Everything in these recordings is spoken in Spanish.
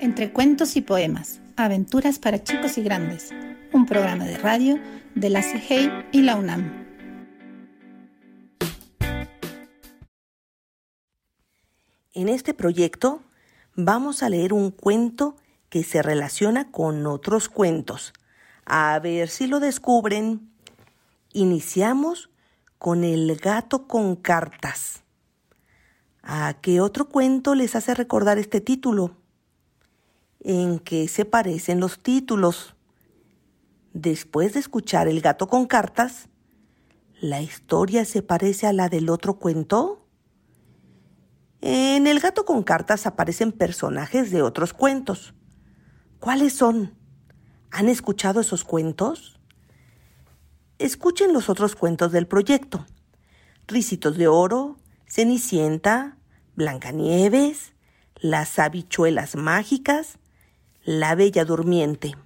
Entre cuentos y poemas, aventuras para chicos y grandes, un programa de radio de la CIGEI y la UNAM. En este proyecto vamos a leer un cuento que se relaciona con otros cuentos. A ver si lo descubren. Iniciamos con el gato con cartas. ¿A qué otro cuento les hace recordar este título? ¿En qué se parecen los títulos? Después de escuchar El gato con cartas, ¿la historia se parece a la del otro cuento? En El gato con cartas aparecen personajes de otros cuentos. ¿Cuáles son? ¿Han escuchado esos cuentos? Escuchen los otros cuentos del proyecto. Ricitos de oro, Cenicienta, Blancanieves, Las habichuelas mágicas, La Bella Durmiente.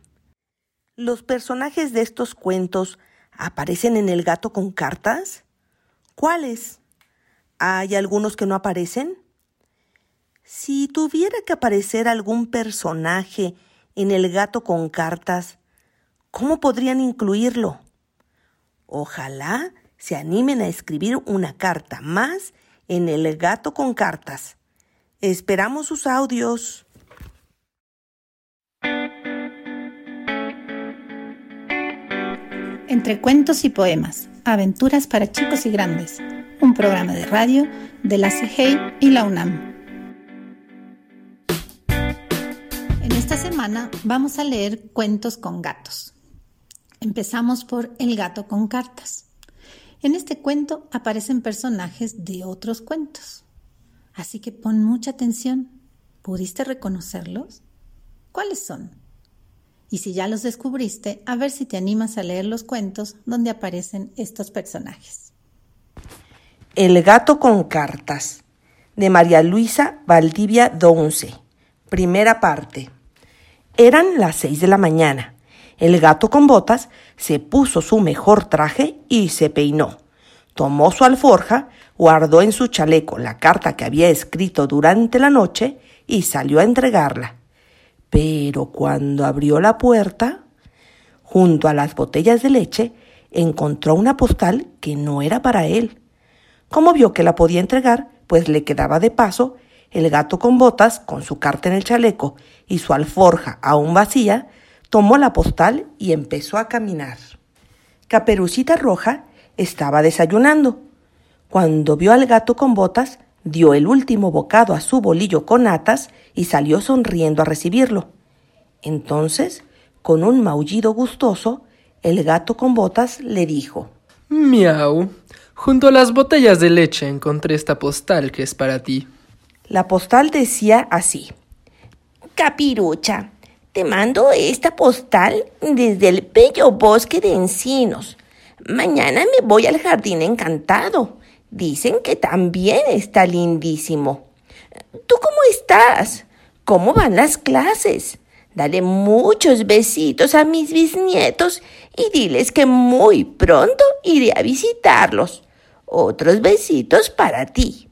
¿Los personajes de estos cuentos aparecen en el gato con cartas? ¿Cuáles? ¿Hay algunos que no aparecen? Si tuviera que aparecer algún personaje en el gato con cartas, ¿cómo podrían incluirlo? Ojalá se animen a escribir una carta más en el gato con cartas. Esperamos sus audios. Entre cuentos y poemas, aventuras para chicos y grandes, un programa de radio de la CIGEI y la UNAM. esta semana vamos a leer cuentos con gatos. Empezamos por El gato con cartas. En este cuento aparecen personajes de otros cuentos. Así que pon mucha atención. ¿Pudiste reconocerlos? ¿Cuáles son? Y si ya los descubriste, a ver si te animas a leer los cuentos donde aparecen estos personajes. El gato con cartas, de María Luisa Valdivia Donce. Primera parte. Eran las seis de la mañana. El gato con botas se puso su mejor traje y se peinó. Tomó su alforja, guardó en su chaleco la carta que había escrito durante la noche y salió a entregarla. Pero cuando abrió la puerta, junto a las botellas de leche, encontró una postal que no era para él. Como vio que la podía entregar, pues le quedaba de paso, el gato con botas, con su carta en el chaleco y su alforja aún vacía, tomó la postal y empezó a caminar. Caperucita Roja estaba desayunando. Cuando vio al gato con botas, dio el último bocado a su bolillo con atas y salió sonriendo a recibirlo. Entonces, con un maullido gustoso, el gato con botas le dijo Miau. Junto a las botellas de leche encontré esta postal que es para ti. La postal decía así. Capirucha, te mando esta postal desde el bello bosque de encinos. Mañana me voy al jardín encantado. Dicen que también está lindísimo. ¿Tú cómo estás? ¿Cómo van las clases? Dale muchos besitos a mis bisnietos y diles que muy pronto iré a visitarlos. Otros besitos para ti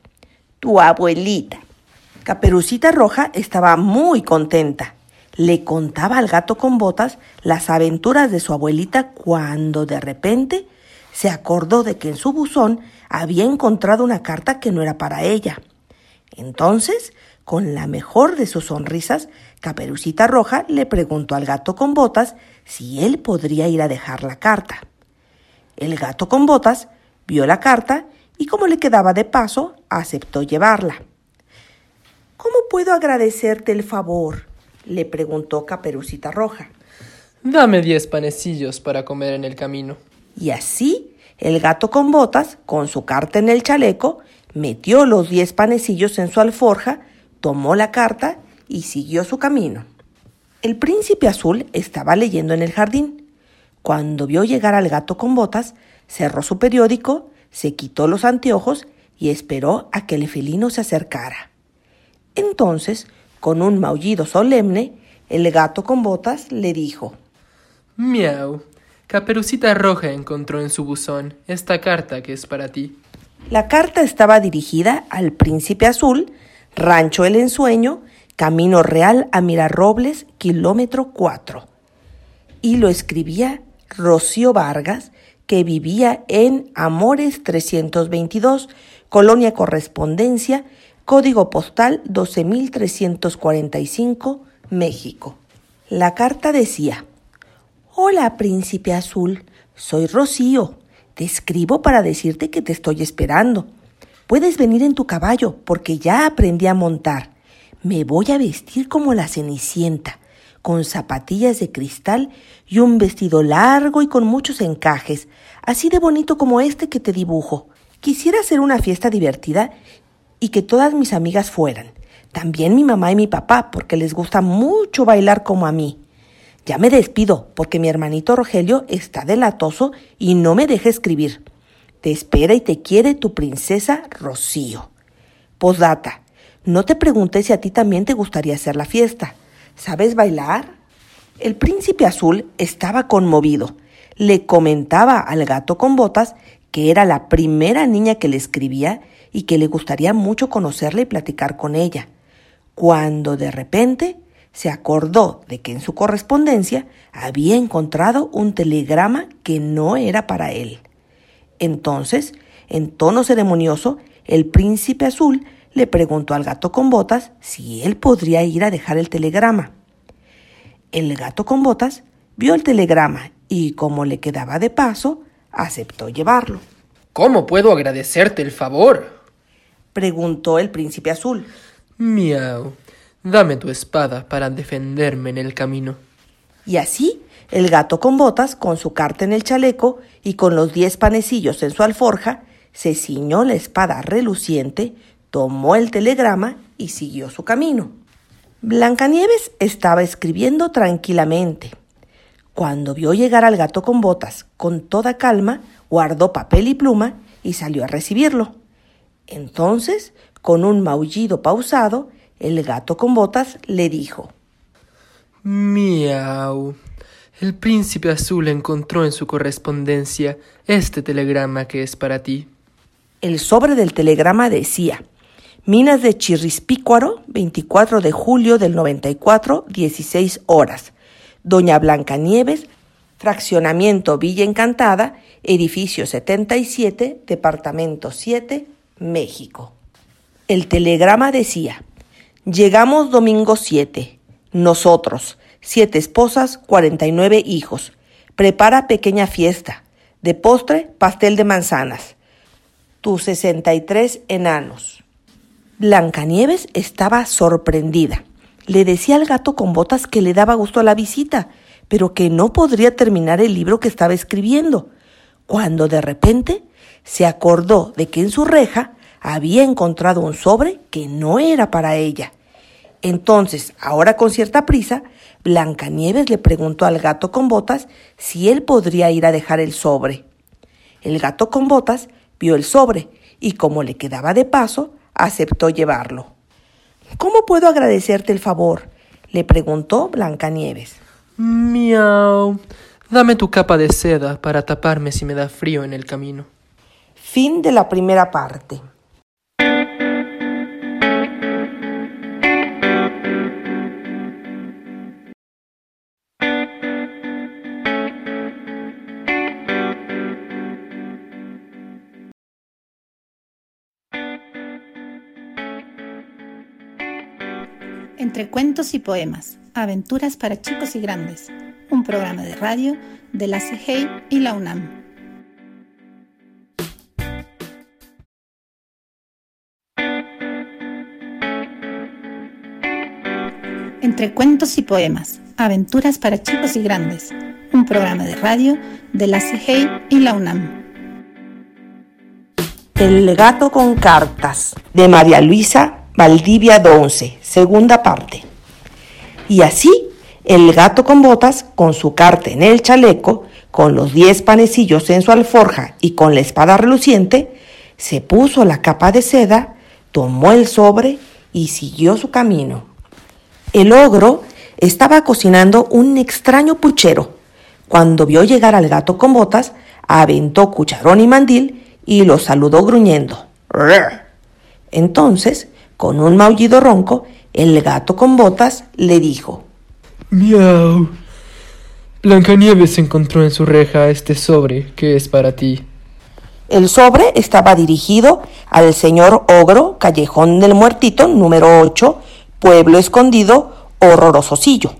tu abuelita. Caperucita Roja estaba muy contenta. Le contaba al gato con botas las aventuras de su abuelita cuando de repente se acordó de que en su buzón había encontrado una carta que no era para ella. Entonces, con la mejor de sus sonrisas, Caperucita Roja le preguntó al gato con botas si él podría ir a dejar la carta. El gato con botas vio la carta y como le quedaba de paso, aceptó llevarla. ¿Cómo puedo agradecerte el favor? le preguntó Caperucita Roja. Dame diez panecillos para comer en el camino. Y así, el gato con botas, con su carta en el chaleco, metió los diez panecillos en su alforja, tomó la carta y siguió su camino. El príncipe azul estaba leyendo en el jardín. Cuando vio llegar al gato con botas, cerró su periódico se quitó los anteojos y esperó a que el felino se acercara. Entonces, con un maullido solemne, el gato con botas le dijo Miau. Caperucita Roja encontró en su buzón esta carta que es para ti. La carta estaba dirigida al príncipe azul, Rancho el Ensueño, Camino Real a Mirarrobles, kilómetro 4. Y lo escribía Rocío Vargas, que vivía en Amores 322, Colonia Correspondencia, código postal 12345, México. La carta decía, Hola, príncipe azul, soy Rocío. Te escribo para decirte que te estoy esperando. Puedes venir en tu caballo porque ya aprendí a montar. Me voy a vestir como la cenicienta, con zapatillas de cristal y un vestido largo y con muchos encajes, así de bonito como este que te dibujo. Quisiera hacer una fiesta divertida y que todas mis amigas fueran. También mi mamá y mi papá, porque les gusta mucho bailar como a mí. Ya me despido, porque mi hermanito Rogelio está delatoso y no me deja escribir. Te espera y te quiere tu princesa Rocío. Posdata. No te pregunté si a ti también te gustaría hacer la fiesta. ¿Sabes bailar? El príncipe azul estaba conmovido. Le comentaba al gato con botas que era la primera niña que le escribía y que le gustaría mucho conocerla y platicar con ella, cuando de repente se acordó de que en su correspondencia había encontrado un telegrama que no era para él. Entonces, en tono ceremonioso, el príncipe azul le preguntó al gato con botas si él podría ir a dejar el telegrama. El gato con botas vio el telegrama y, como le quedaba de paso, aceptó llevarlo. ¿Cómo puedo agradecerte el favor? preguntó el príncipe azul. Miau. Dame tu espada para defenderme en el camino. Y así, el gato con botas, con su carta en el chaleco y con los diez panecillos en su alforja, se ciñó la espada reluciente, tomó el telegrama y siguió su camino. Blancanieves estaba escribiendo tranquilamente. Cuando vio llegar al gato con botas con toda calma, guardó papel y pluma y salió a recibirlo. Entonces, con un maullido pausado, el gato con botas le dijo Miau. El príncipe azul encontró en su correspondencia este telegrama que es para ti. El sobre del telegrama decía Minas de Chirrispícuaro, 24 de julio del 94, 16 horas. Doña Blanca Nieves, Fraccionamiento Villa Encantada, edificio 77, departamento 7, México. El telegrama decía Llegamos domingo 7. Nosotros, siete esposas, 49 hijos. Prepara pequeña fiesta. De postre, pastel de manzanas. Tus 63 enanos. Blancanieves estaba sorprendida. Le decía al gato con botas que le daba gusto a la visita, pero que no podría terminar el libro que estaba escribiendo, cuando de repente se acordó de que en su reja había encontrado un sobre que no era para ella. Entonces, ahora con cierta prisa, Blancanieves le preguntó al gato con botas si él podría ir a dejar el sobre. El gato con botas vio el sobre y como le quedaba de paso, aceptó llevarlo. ¿Cómo puedo agradecerte el favor? le preguntó Blancanieves. Miau. Dame tu capa de seda para taparme si me da frío en el camino. Fin de la primera parte. Entre cuentos y poemas, aventuras para chicos y grandes, un programa de radio de la CGI y la UNAM. Entre cuentos y poemas, aventuras para chicos y grandes, un programa de radio de la CGI y la UNAM. El gato con cartas de María Luisa Valdivia 11, segunda parte. Y así, el gato con botas, con su carta en el chaleco, con los diez panecillos en su alforja y con la espada reluciente, se puso la capa de seda, tomó el sobre y siguió su camino. El ogro estaba cocinando un extraño puchero. Cuando vio llegar al gato con botas, aventó cucharón y mandil y lo saludó gruñendo. Entonces con un maullido ronco, el gato con botas le dijo: Miau. Blancanieves encontró en su reja este sobre que es para ti. El sobre estaba dirigido al señor Ogro, Callejón del Muertito, número 8, Pueblo Escondido, Horrorososillo.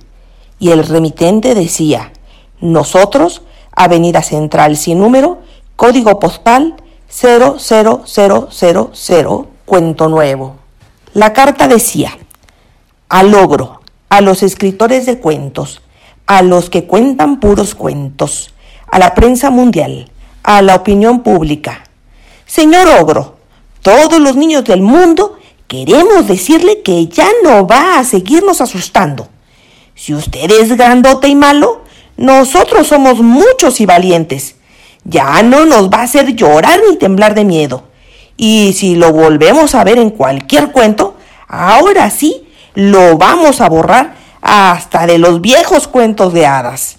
Y el remitente decía, nosotros, Avenida Central sin número, código postal 00000, Cuento Nuevo. La carta decía, al ogro, a los escritores de cuentos, a los que cuentan puros cuentos, a la prensa mundial, a la opinión pública. Señor ogro, todos los niños del mundo queremos decirle que ya no va a seguirnos asustando. Si usted es grandote y malo, nosotros somos muchos y valientes. Ya no nos va a hacer llorar ni temblar de miedo. Y si lo volvemos a ver en cualquier cuento, ahora sí lo vamos a borrar hasta de los viejos cuentos de hadas.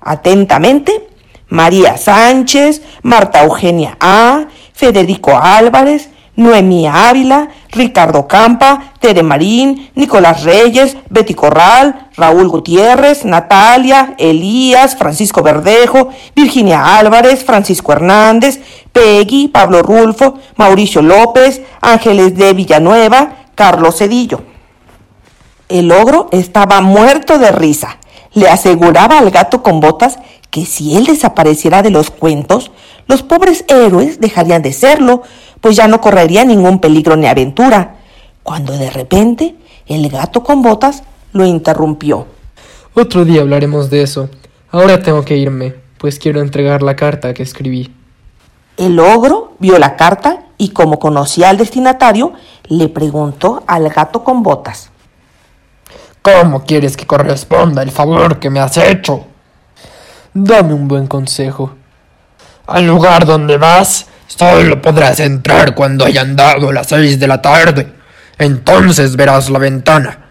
Atentamente, María Sánchez, Marta Eugenia A., Federico Álvarez, Noemí Ávila, Ricardo Campa, Tere Marín, Nicolás Reyes, Betty Corral, Raúl Gutiérrez, Natalia, Elías, Francisco Verdejo, Virginia Álvarez, Francisco Hernández, Peggy, Pablo Rulfo, Mauricio López, Ángeles de Villanueva, Carlos Cedillo. El ogro estaba muerto de risa. Le aseguraba al gato con botas que si él desapareciera de los cuentos, los pobres héroes dejarían de serlo, pues ya no correría ningún peligro ni aventura, cuando de repente el gato con botas lo interrumpió. Otro día hablaremos de eso. Ahora tengo que irme, pues quiero entregar la carta que escribí. El ogro vio la carta y como conocía al destinatario, le preguntó al gato con botas. ¿Cómo quieres que corresponda el favor que me has hecho? Dame un buen consejo. Al lugar donde vas, solo podrás entrar cuando hayan dado las seis de la tarde. Entonces verás la ventana,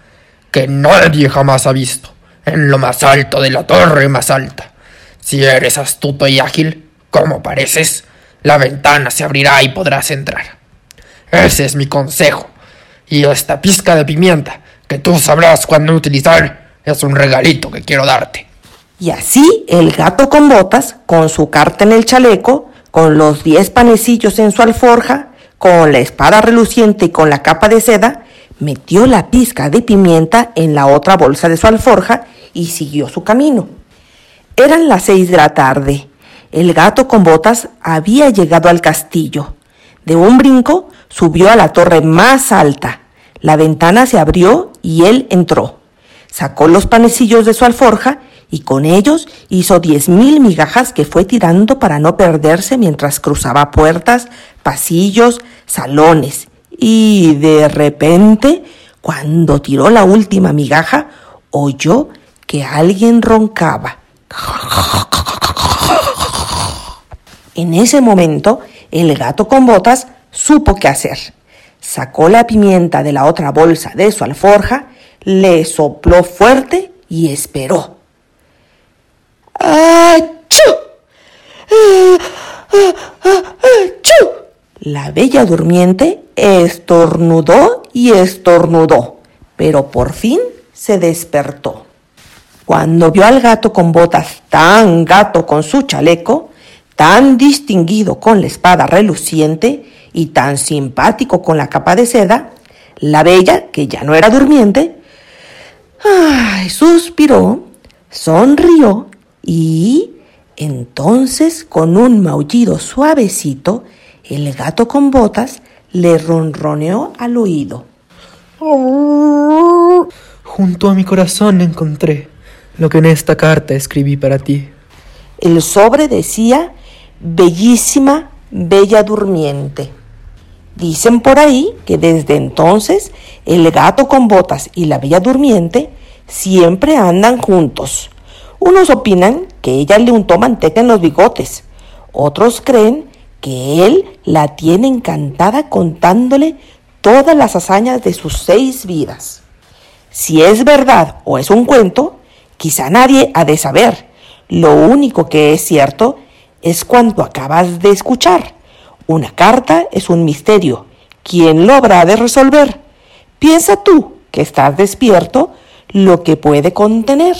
que nadie jamás ha visto, en lo más alto de la torre más alta. Si eres astuto y ágil, como pareces, la ventana se abrirá y podrás entrar. Ese es mi consejo. Y esta pizca de pimienta que tú sabrás cuándo utilizar, es un regalito que quiero darte. Y así el gato con botas, con su carta en el chaleco, con los diez panecillos en su alforja, con la espada reluciente y con la capa de seda, metió la pizca de pimienta en la otra bolsa de su alforja y siguió su camino. Eran las seis de la tarde. El gato con botas había llegado al castillo. De un brinco subió a la torre más alta. La ventana se abrió y él entró. Sacó los panecillos de su alforja y con ellos hizo diez mil migajas que fue tirando para no perderse mientras cruzaba puertas, pasillos, salones. Y de repente, cuando tiró la última migaja, oyó que alguien roncaba. En ese momento, el gato con botas supo qué hacer sacó la pimienta de la otra bolsa de su alforja, le sopló fuerte y esperó. ¡Achú! ¡Achú! La bella durmiente estornudó y estornudó, pero por fin se despertó. Cuando vio al gato con botas tan gato con su chaleco, tan distinguido con la espada reluciente, y tan simpático con la capa de seda, la bella, que ya no era durmiente, ay, suspiró, sonrió y entonces con un maullido suavecito, el gato con botas le ronroneó al oído. Junto a mi corazón encontré lo que en esta carta escribí para ti. El sobre decía, bellísima, bella durmiente. Dicen por ahí que desde entonces el gato con botas y la bella durmiente siempre andan juntos. Unos opinan que ella le untó manteca en los bigotes, otros creen que él la tiene encantada contándole todas las hazañas de sus seis vidas. Si es verdad o es un cuento, quizá nadie ha de saber. Lo único que es cierto es cuando acabas de escuchar. Una carta es un misterio. ¿Quién lo habrá de resolver? Piensa tú, que estás despierto lo que puede contener.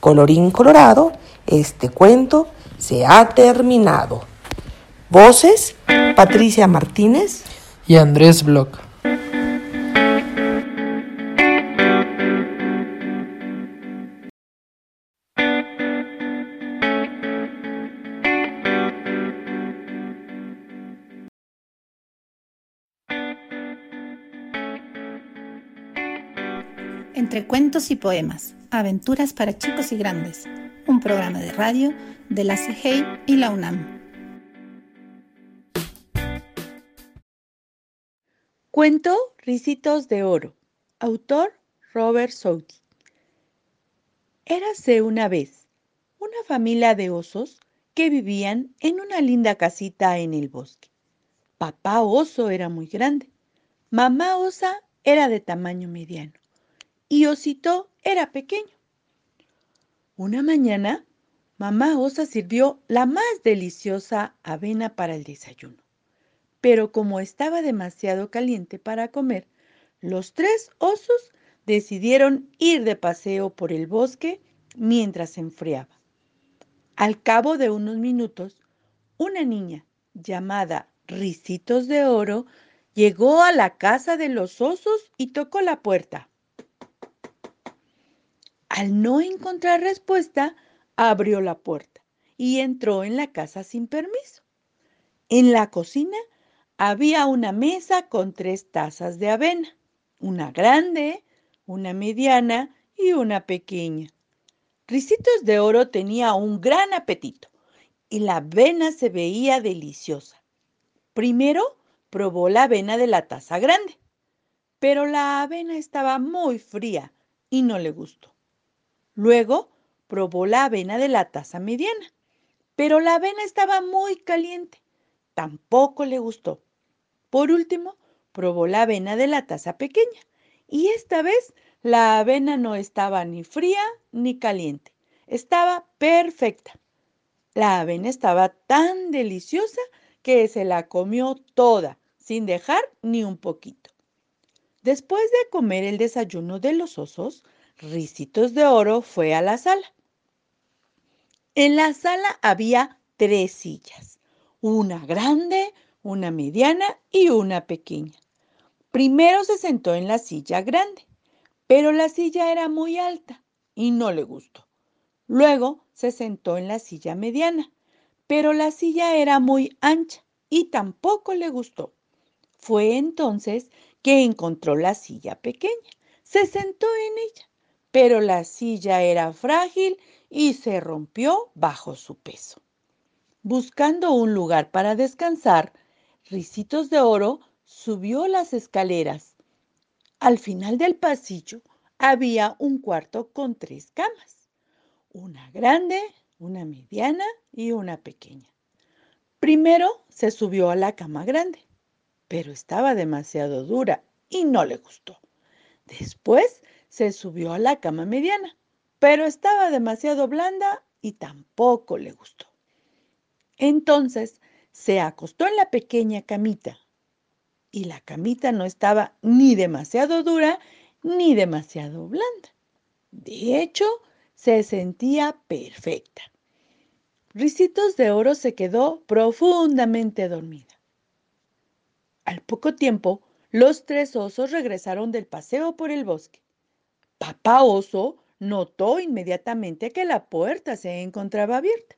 Colorín colorado, este cuento se ha terminado. Voces, Patricia Martínez y Andrés Bloch. Entre cuentos y poemas, aventuras para chicos y grandes, un programa de radio de la CIGEI y la UNAM. Cuento Ricitos de Oro. Autor Robert Southey. Érase una vez una familia de osos que vivían en una linda casita en el bosque. Papá oso era muy grande, mamá osa era de tamaño mediano y Osito era pequeño. Una mañana, mamá osa sirvió la más deliciosa avena para el desayuno. Pero como estaba demasiado caliente para comer, los tres osos decidieron ir de paseo por el bosque mientras se enfriaba. Al cabo de unos minutos, una niña llamada Ricitos de Oro llegó a la casa de los osos y tocó la puerta. Al no encontrar respuesta, abrió la puerta y entró en la casa sin permiso. En la cocina había una mesa con tres tazas de avena, una grande, una mediana y una pequeña. Ricitos de Oro tenía un gran apetito y la avena se veía deliciosa. Primero probó la avena de la taza grande, pero la avena estaba muy fría y no le gustó. Luego probó la avena de la taza mediana, pero la avena estaba muy caliente. Tampoco le gustó. Por último, probó la avena de la taza pequeña y esta vez la avena no estaba ni fría ni caliente. Estaba perfecta. La avena estaba tan deliciosa que se la comió toda, sin dejar ni un poquito. Después de comer el desayuno de los osos, Ricitos de Oro fue a la sala. En la sala había tres sillas, una grande, una mediana y una pequeña. Primero se sentó en la silla grande, pero la silla era muy alta y no le gustó. Luego se sentó en la silla mediana, pero la silla era muy ancha y tampoco le gustó. Fue entonces que encontró la silla pequeña. Se sentó en ella pero la silla era frágil y se rompió bajo su peso. Buscando un lugar para descansar, Ricitos de Oro subió las escaleras. Al final del pasillo había un cuarto con tres camas, una grande, una mediana y una pequeña. Primero se subió a la cama grande, pero estaba demasiado dura y no le gustó. Después se subió a la cama mediana, pero estaba demasiado blanda y tampoco le gustó. Entonces se acostó en la pequeña camita y la camita no estaba ni demasiado dura ni demasiado blanda. De hecho, se sentía perfecta. Ricitos de Oro se quedó profundamente dormida. Al poco tiempo, los tres osos regresaron del paseo por el bosque. Papá oso notó inmediatamente que la puerta se encontraba abierta.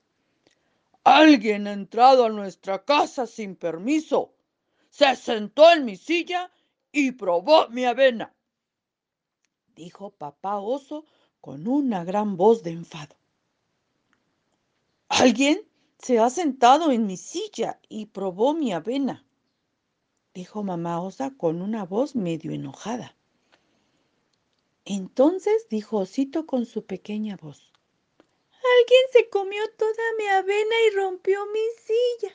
Alguien ha entrado a nuestra casa sin permiso. Se sentó en mi silla y probó mi avena, dijo papá oso con una gran voz de enfado. Alguien se ha sentado en mi silla y probó mi avena, dijo mamá osa con una voz medio enojada. Entonces dijo Osito con su pequeña voz. Alguien se comió toda mi avena y rompió mi silla.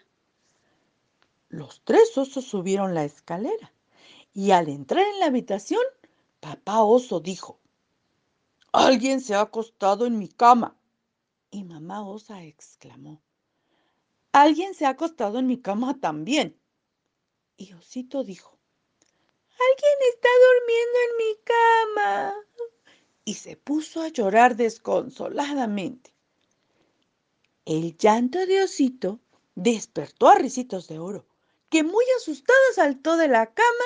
Los tres osos subieron la escalera y al entrar en la habitación, papá oso dijo, Alguien se ha acostado en mi cama. Y mamá osa exclamó, Alguien se ha acostado en mi cama también. Y Osito dijo, Alguien está durmiendo en mi cama. Y se puso a llorar desconsoladamente. El llanto de Osito despertó a Ricitos de Oro, que muy asustada saltó de la cama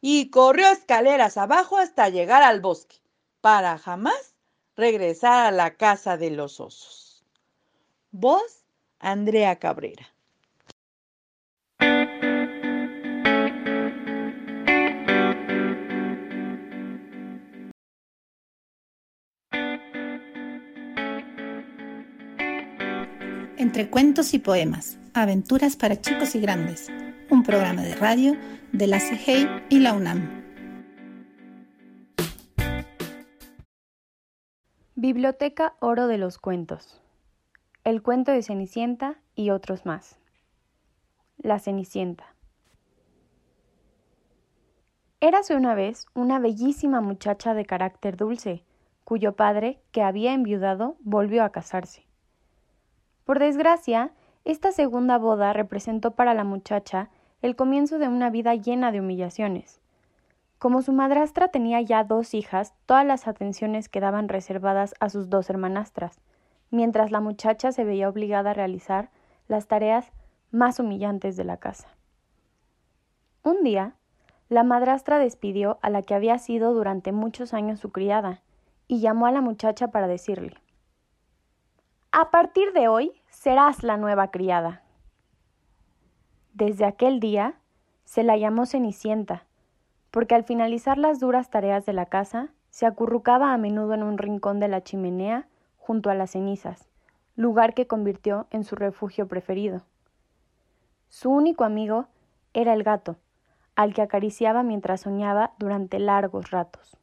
y corrió escaleras abajo hasta llegar al bosque, para jamás regresar a la casa de los osos. Voz Andrea Cabrera. Cuentos y poemas, aventuras para chicos y grandes, un programa de radio de la CGI y la UNAM. Biblioteca Oro de los Cuentos. El cuento de Cenicienta y otros más. La Cenicienta. Érase una vez una bellísima muchacha de carácter dulce, cuyo padre, que había enviudado, volvió a casarse. Por desgracia, esta segunda boda representó para la muchacha el comienzo de una vida llena de humillaciones. Como su madrastra tenía ya dos hijas, todas las atenciones quedaban reservadas a sus dos hermanastras, mientras la muchacha se veía obligada a realizar las tareas más humillantes de la casa. Un día, la madrastra despidió a la que había sido durante muchos años su criada y llamó a la muchacha para decirle a partir de hoy serás la nueva criada. Desde aquel día se la llamó Cenicienta, porque al finalizar las duras tareas de la casa, se acurrucaba a menudo en un rincón de la chimenea junto a las cenizas, lugar que convirtió en su refugio preferido. Su único amigo era el gato, al que acariciaba mientras soñaba durante largos ratos.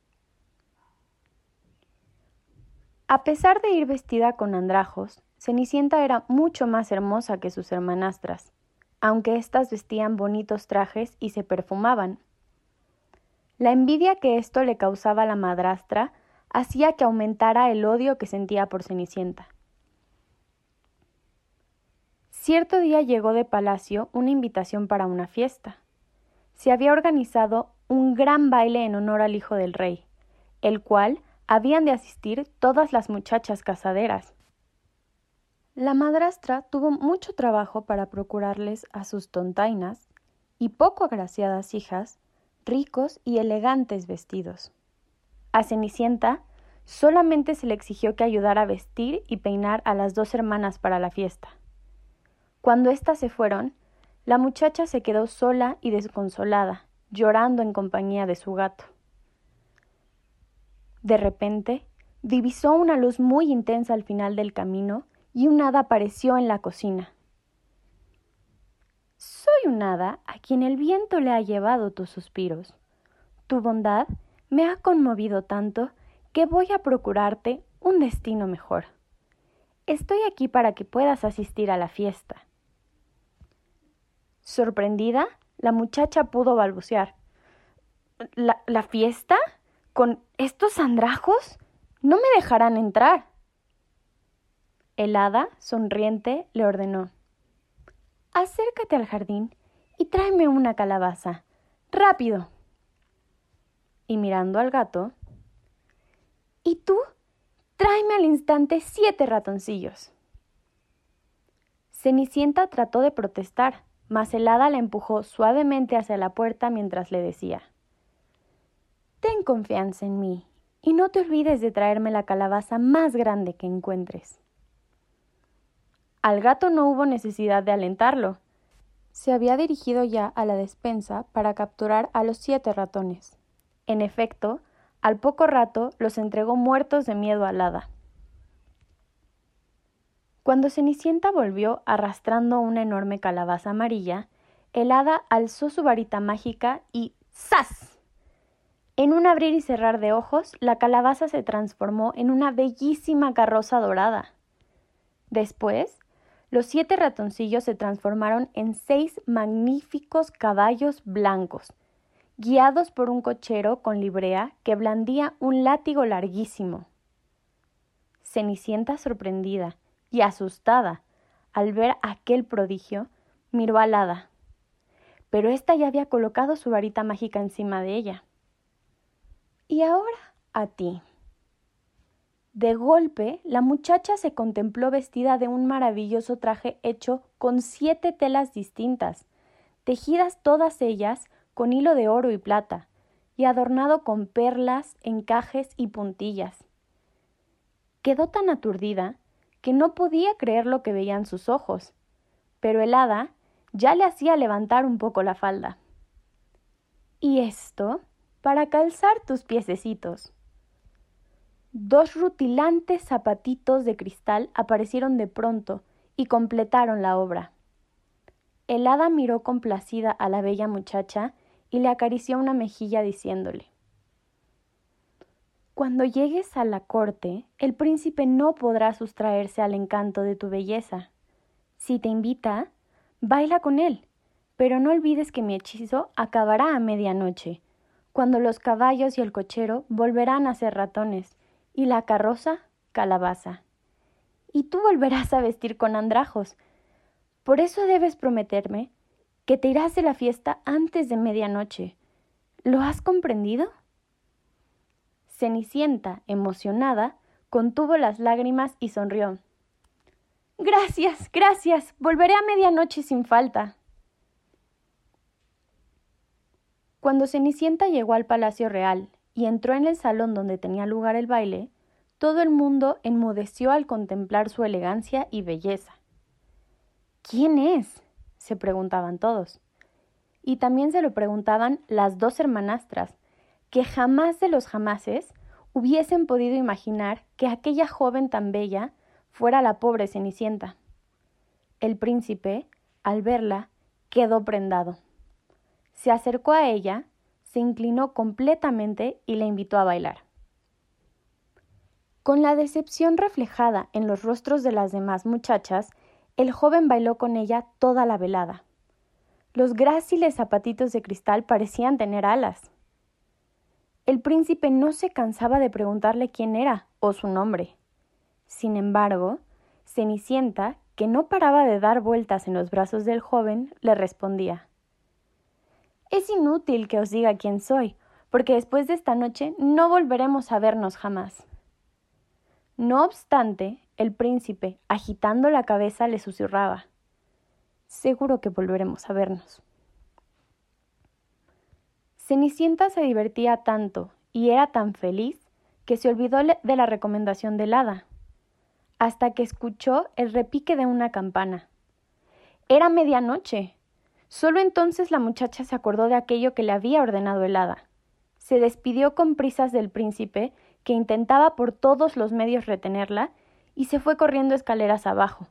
A pesar de ir vestida con andrajos, Cenicienta era mucho más hermosa que sus hermanastras, aunque éstas vestían bonitos trajes y se perfumaban. La envidia que esto le causaba a la madrastra hacía que aumentara el odio que sentía por Cenicienta. Cierto día llegó de palacio una invitación para una fiesta. Se había organizado un gran baile en honor al hijo del rey, el cual habían de asistir todas las muchachas casaderas. La madrastra tuvo mucho trabajo para procurarles a sus tontainas y poco agraciadas hijas ricos y elegantes vestidos. A Cenicienta solamente se le exigió que ayudara a vestir y peinar a las dos hermanas para la fiesta. Cuando éstas se fueron, la muchacha se quedó sola y desconsolada, llorando en compañía de su gato. De repente, divisó una luz muy intensa al final del camino y un hada apareció en la cocina. Soy un hada a quien el viento le ha llevado tus suspiros. Tu bondad me ha conmovido tanto que voy a procurarte un destino mejor. Estoy aquí para que puedas asistir a la fiesta. Sorprendida, la muchacha pudo balbucear. ¿La, la fiesta? ¿Con estos andrajos? No me dejarán entrar. El hada, sonriente, le ordenó Acércate al jardín y tráeme una calabaza. ¡Rápido! Y mirando al gato ¿Y tú? Tráeme al instante siete ratoncillos. Cenicienta trató de protestar, mas el hada la empujó suavemente hacia la puerta mientras le decía Ten confianza en mí y no te olvides de traerme la calabaza más grande que encuentres. Al gato no hubo necesidad de alentarlo. Se había dirigido ya a la despensa para capturar a los siete ratones. En efecto, al poco rato los entregó muertos de miedo al hada. Cuando Cenicienta volvió arrastrando una enorme calabaza amarilla, el hada alzó su varita mágica y ¡zas! En un abrir y cerrar de ojos, la calabaza se transformó en una bellísima carroza dorada. Después, los siete ratoncillos se transformaron en seis magníficos caballos blancos, guiados por un cochero con librea que blandía un látigo larguísimo. Cenicienta, sorprendida y asustada al ver aquel prodigio, miró al hada. pero ésta ya había colocado su varita mágica encima de ella. Y ahora a ti. De golpe, la muchacha se contempló vestida de un maravilloso traje hecho con siete telas distintas, tejidas todas ellas con hilo de oro y plata, y adornado con perlas, encajes y puntillas. Quedó tan aturdida que no podía creer lo que veían sus ojos, pero el hada ya le hacía levantar un poco la falda. ¿Y esto? Para calzar tus piececitos. Dos rutilantes zapatitos de cristal aparecieron de pronto y completaron la obra. El hada miró complacida a la bella muchacha y le acarició una mejilla diciéndole Cuando llegues a la corte, el príncipe no podrá sustraerse al encanto de tu belleza. Si te invita, baila con él, pero no olvides que mi hechizo acabará a medianoche, cuando los caballos y el cochero volverán a ser ratones, y la carroza calabaza. Y tú volverás a vestir con andrajos. Por eso debes prometerme que te irás de la fiesta antes de medianoche. ¿Lo has comprendido? Cenicienta, emocionada, contuvo las lágrimas y sonrió. Gracias, gracias. Volveré a medianoche sin falta. Cuando Cenicienta llegó al Palacio Real y entró en el salón donde tenía lugar el baile, todo el mundo enmudeció al contemplar su elegancia y belleza. ¿Quién es? se preguntaban todos. Y también se lo preguntaban las dos hermanastras, que jamás de los jamases hubiesen podido imaginar que aquella joven tan bella fuera la pobre Cenicienta. El príncipe, al verla, quedó prendado. Se acercó a ella, se inclinó completamente y la invitó a bailar. Con la decepción reflejada en los rostros de las demás muchachas, el joven bailó con ella toda la velada. Los gráciles zapatitos de cristal parecían tener alas. El príncipe no se cansaba de preguntarle quién era o su nombre. Sin embargo, Cenicienta, que no paraba de dar vueltas en los brazos del joven, le respondía Es inútil que os diga quién soy, porque después de esta noche no volveremos a vernos jamás. No obstante, el príncipe, agitando la cabeza, le susurraba Seguro que volveremos a vernos. Cenicienta se divertía tanto y era tan feliz que se olvidó de la recomendación del hada, hasta que escuchó el repique de una campana. Era medianoche. Solo entonces la muchacha se acordó de aquello que le había ordenado el hada. Se despidió con prisas del príncipe, que intentaba por todos los medios retenerla, y se fue corriendo escaleras abajo.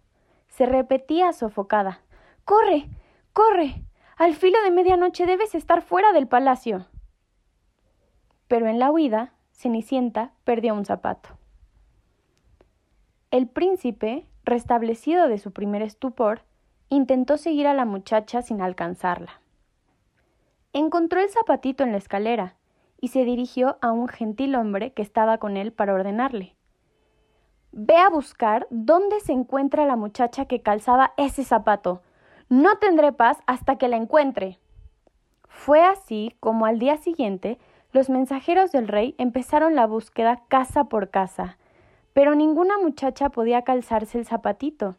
Se repetía sofocada. Corre. corre. Al filo de medianoche debes estar fuera del palacio. Pero en la huida, Cenicienta perdió un zapato. El príncipe, restablecido de su primer estupor, intentó seguir a la muchacha sin alcanzarla. Encontró el zapatito en la escalera y se dirigió a un gentil hombre que estaba con él para ordenarle Ve a buscar dónde se encuentra la muchacha que calzaba ese zapato. No tendré paz hasta que la encuentre. Fue así como al día siguiente los mensajeros del rey empezaron la búsqueda casa por casa, pero ninguna muchacha podía calzarse el zapatito.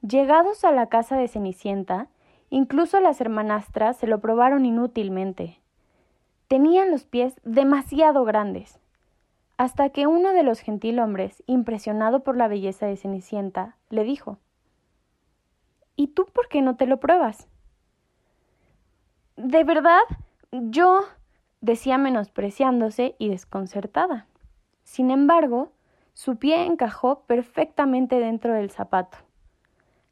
Llegados a la casa de Cenicienta, incluso las hermanastras se lo probaron inútilmente. Tenían los pies demasiado grandes hasta que uno de los gentilhombres, impresionado por la belleza de Cenicienta, le dijo ¿Y tú por qué no te lo pruebas? De verdad, yo decía menospreciándose y desconcertada. Sin embargo, su pie encajó perfectamente dentro del zapato.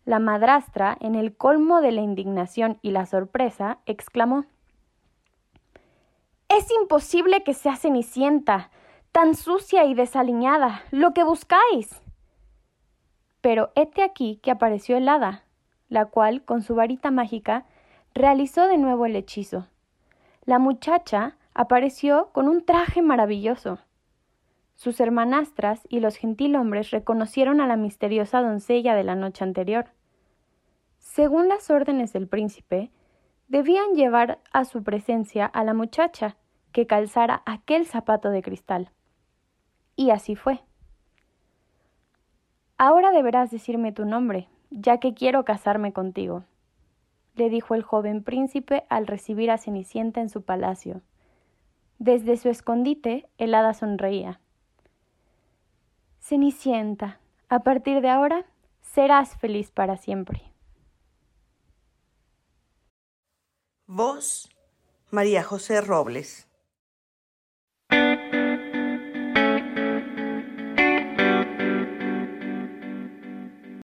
La madrastra, en el colmo de la indignación y la sorpresa, exclamó Es imposible que sea Cenicienta tan sucia y desaliñada, lo que buscáis. Pero hete aquí que apareció el hada, la cual, con su varita mágica, realizó de nuevo el hechizo. La muchacha apareció con un traje maravilloso. Sus hermanastras y los gentilhombres reconocieron a la misteriosa doncella de la noche anterior. Según las órdenes del príncipe, Debían llevar a su presencia a la muchacha que calzara aquel zapato de cristal. Y así fue. Ahora deberás decirme tu nombre, ya que quiero casarme contigo, le dijo el joven príncipe al recibir a Cenicienta en su palacio. Desde su escondite, el hada sonreía. Cenicienta, a partir de ahora serás feliz para siempre. Vos, María José Robles.